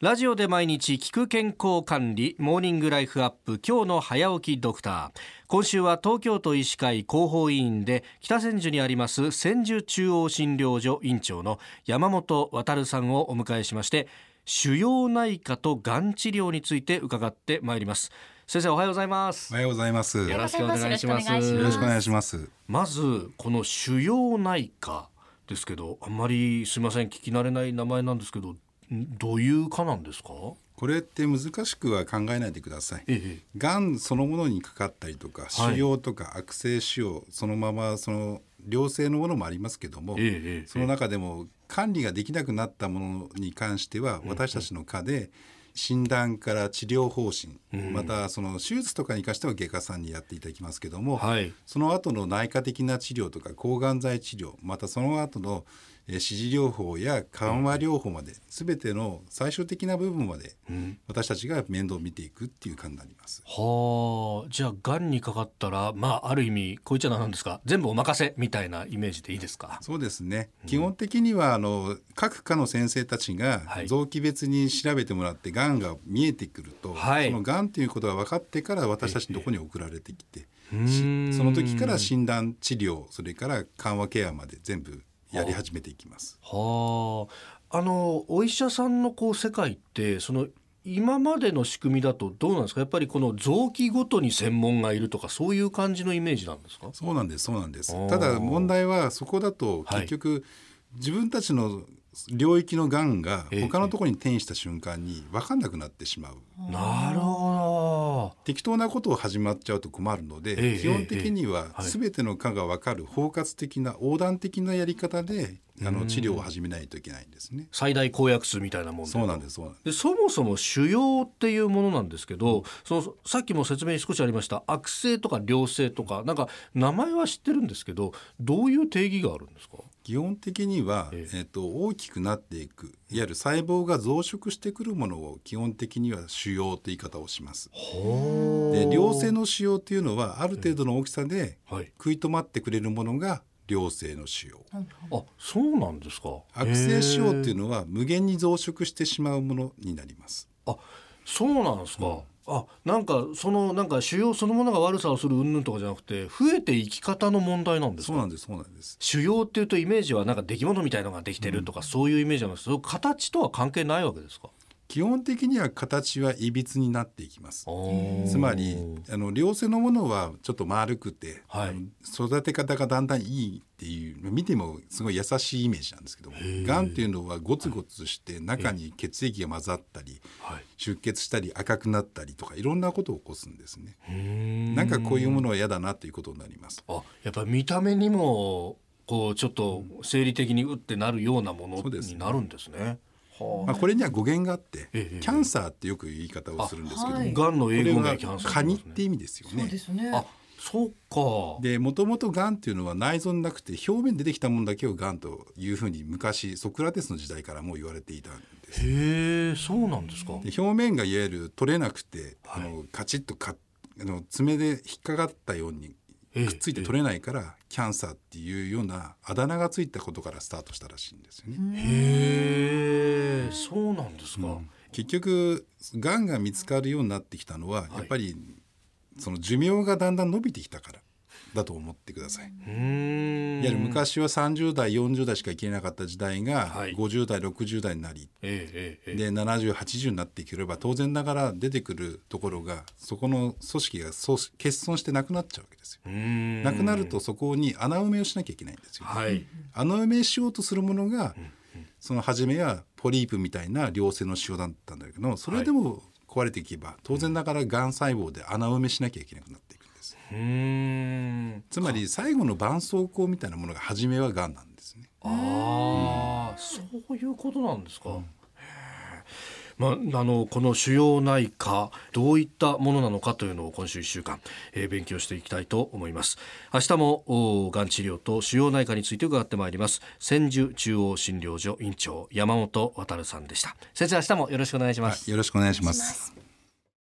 ラジオで毎日聞く健康管理モーニングライフアップ今日の早起きドクター。今週は東京都医師会広報委員で北千住にあります千住中央診療所院長の山本渉さんをお迎えしまして腫瘍内科とがん治療について伺ってまいります。先生おはようございます。おはようございます。よろしくお願いします。よろしくお願いします。まずこの腫瘍内科ですけどあんまりすみません。聞き慣れない名前なんですけどどういう科なんですか？これって難しくは考えないでください。ええ、がんそのものにかかったりとか、腫瘍とか悪性腫瘍そのままその良性のものもありますけども、え、その中でも管理ができなくなったものに関しては私たちの科で診断から治療方針、うん、またその手術とかに関しては外科さんにやっていただきますけども、はい、その後の内科的な治療とか抗がん剤治療またその後の支持療法や緩和療法まで全ての最終的な部分まで私たちが面倒を見ていくっていう感になります。はあ。じゃあがんにかかったらまあある意味こういっちゃなんですか全部お任せみたいなイメージでいいですか？そうですね、基本的にはあの各科の先生たちが臓器別に調べてもらってがんが見えてくると、はい、そのがんということが分かってから私たちのところに送られてきて、その時から診断治療それから緩和ケアまで全部やり始めていきます。はあ、あのお医者さんのこう世界ってその今までの仕組みだとどうなんですか？やっぱりこの臓器ごとに専門がいるとかそういう感じのイメージなんですか？そうなんですそうなんです。ただ問題はそこだと結局、はい、自分たちの領域のがんが他のところに転移した瞬間に分かんなくなってしまう。なるほど適当なことを始まっちゃうと困るので、基本的には全ての科が分かる包括的な横断的なやり方であの治療を始めないといけないんですね。最大公約数みたいなもんそうなんですそうなんです。そもそも腫瘍っていうものなんですけど、そのさっきも説明少しありました。悪性とか良性とか。なんか名前は知ってるんですけどどういう定義があるんですか？基本的には、ええ。ー、と大きくなっていく。いわゆる細胞が増殖してくるものを基本的には腫瘍という言い方をします。で良性の腫瘍というのはある程度の大きさで食い止まってくれるものが良性の腫瘍。あそうなんですか。悪性腫瘍っていうのは無限に増殖してしまうものになります。あそうなんですか、うん。あなんかそのなんか腫瘍そのものが悪さをする云々とかじゃなくて増えていき方の問題なんですそうなんですそうなんです。腫瘍っていうとイメージはなんか出来物みたいのができてるとか、うん、そういうイメージなんですけど形とは関係ないわけですか基本的には形はいびつになっていきます。つまりあの良性のものはちょっと丸くて、はい、育て方がだんだんいいっていう見てもすごい優しいイメージなんですけどがんっていうのはゴツゴツして中に血液が混ざったり、はい、出血したり赤くなったりとかいろんなことを起こすんですね。なんかこういうものは嫌だなということになります。あやっぱ見た目にもこうちょっと生理的にうってなるようなものになるんですね。まあ、これには語源があって、ええ、キャンサーってよく言い方をするんですけど、はい、がんの英語がキャンサー、カニって意味ですよね。そうですね。あそうか。でもともとがんっていうのは内臓なくて表面出てきたものだけをがんというふうに昔ソクラテスの時代からも言われていたんです。へえそうなんですか。で表面がいわゆる取れなくて、はい、あのカチッとかあの爪で引っかかったようにくっついて取れないからキャンサーっていうようなあだ名がついたことからスタートしたらしいんですよね。へえ、そうなんですか。うん、結局がんが見つかるようになってきたのは、やっぱりその寿命がだんだん伸びてきたからだと思ってください。いわゆる昔は30代40代しか生きれなかった時代が50代60代になり、で7080になってくれば当然ながら出てくるところがそこの組織が欠損してなくなっちゃうわけですよ。なくなるとそこに穴埋めをしなきゃいけないんですよ、はい、穴埋めしようとするものが、その初めはポリープみたいな良性の腫瘍だったんだけどそれでも壊れていけば当然ながらがん細胞で穴埋めしなきゃいけなくなっていく。つまり最後の絆創膏みたいなものが初めはがんなんですね。ああ、うん、そういうことなんですか。うん。まあ、あのこの腫瘍内科どういったものなのかというのを今週1週間、えー、勉強していきたいと思います。明日もがん治療と腫瘍内科について伺ってまいります。千住中央診療所院長山本渉さんでした。先生明日もよろしくお願いします、はい、よろしくお願いします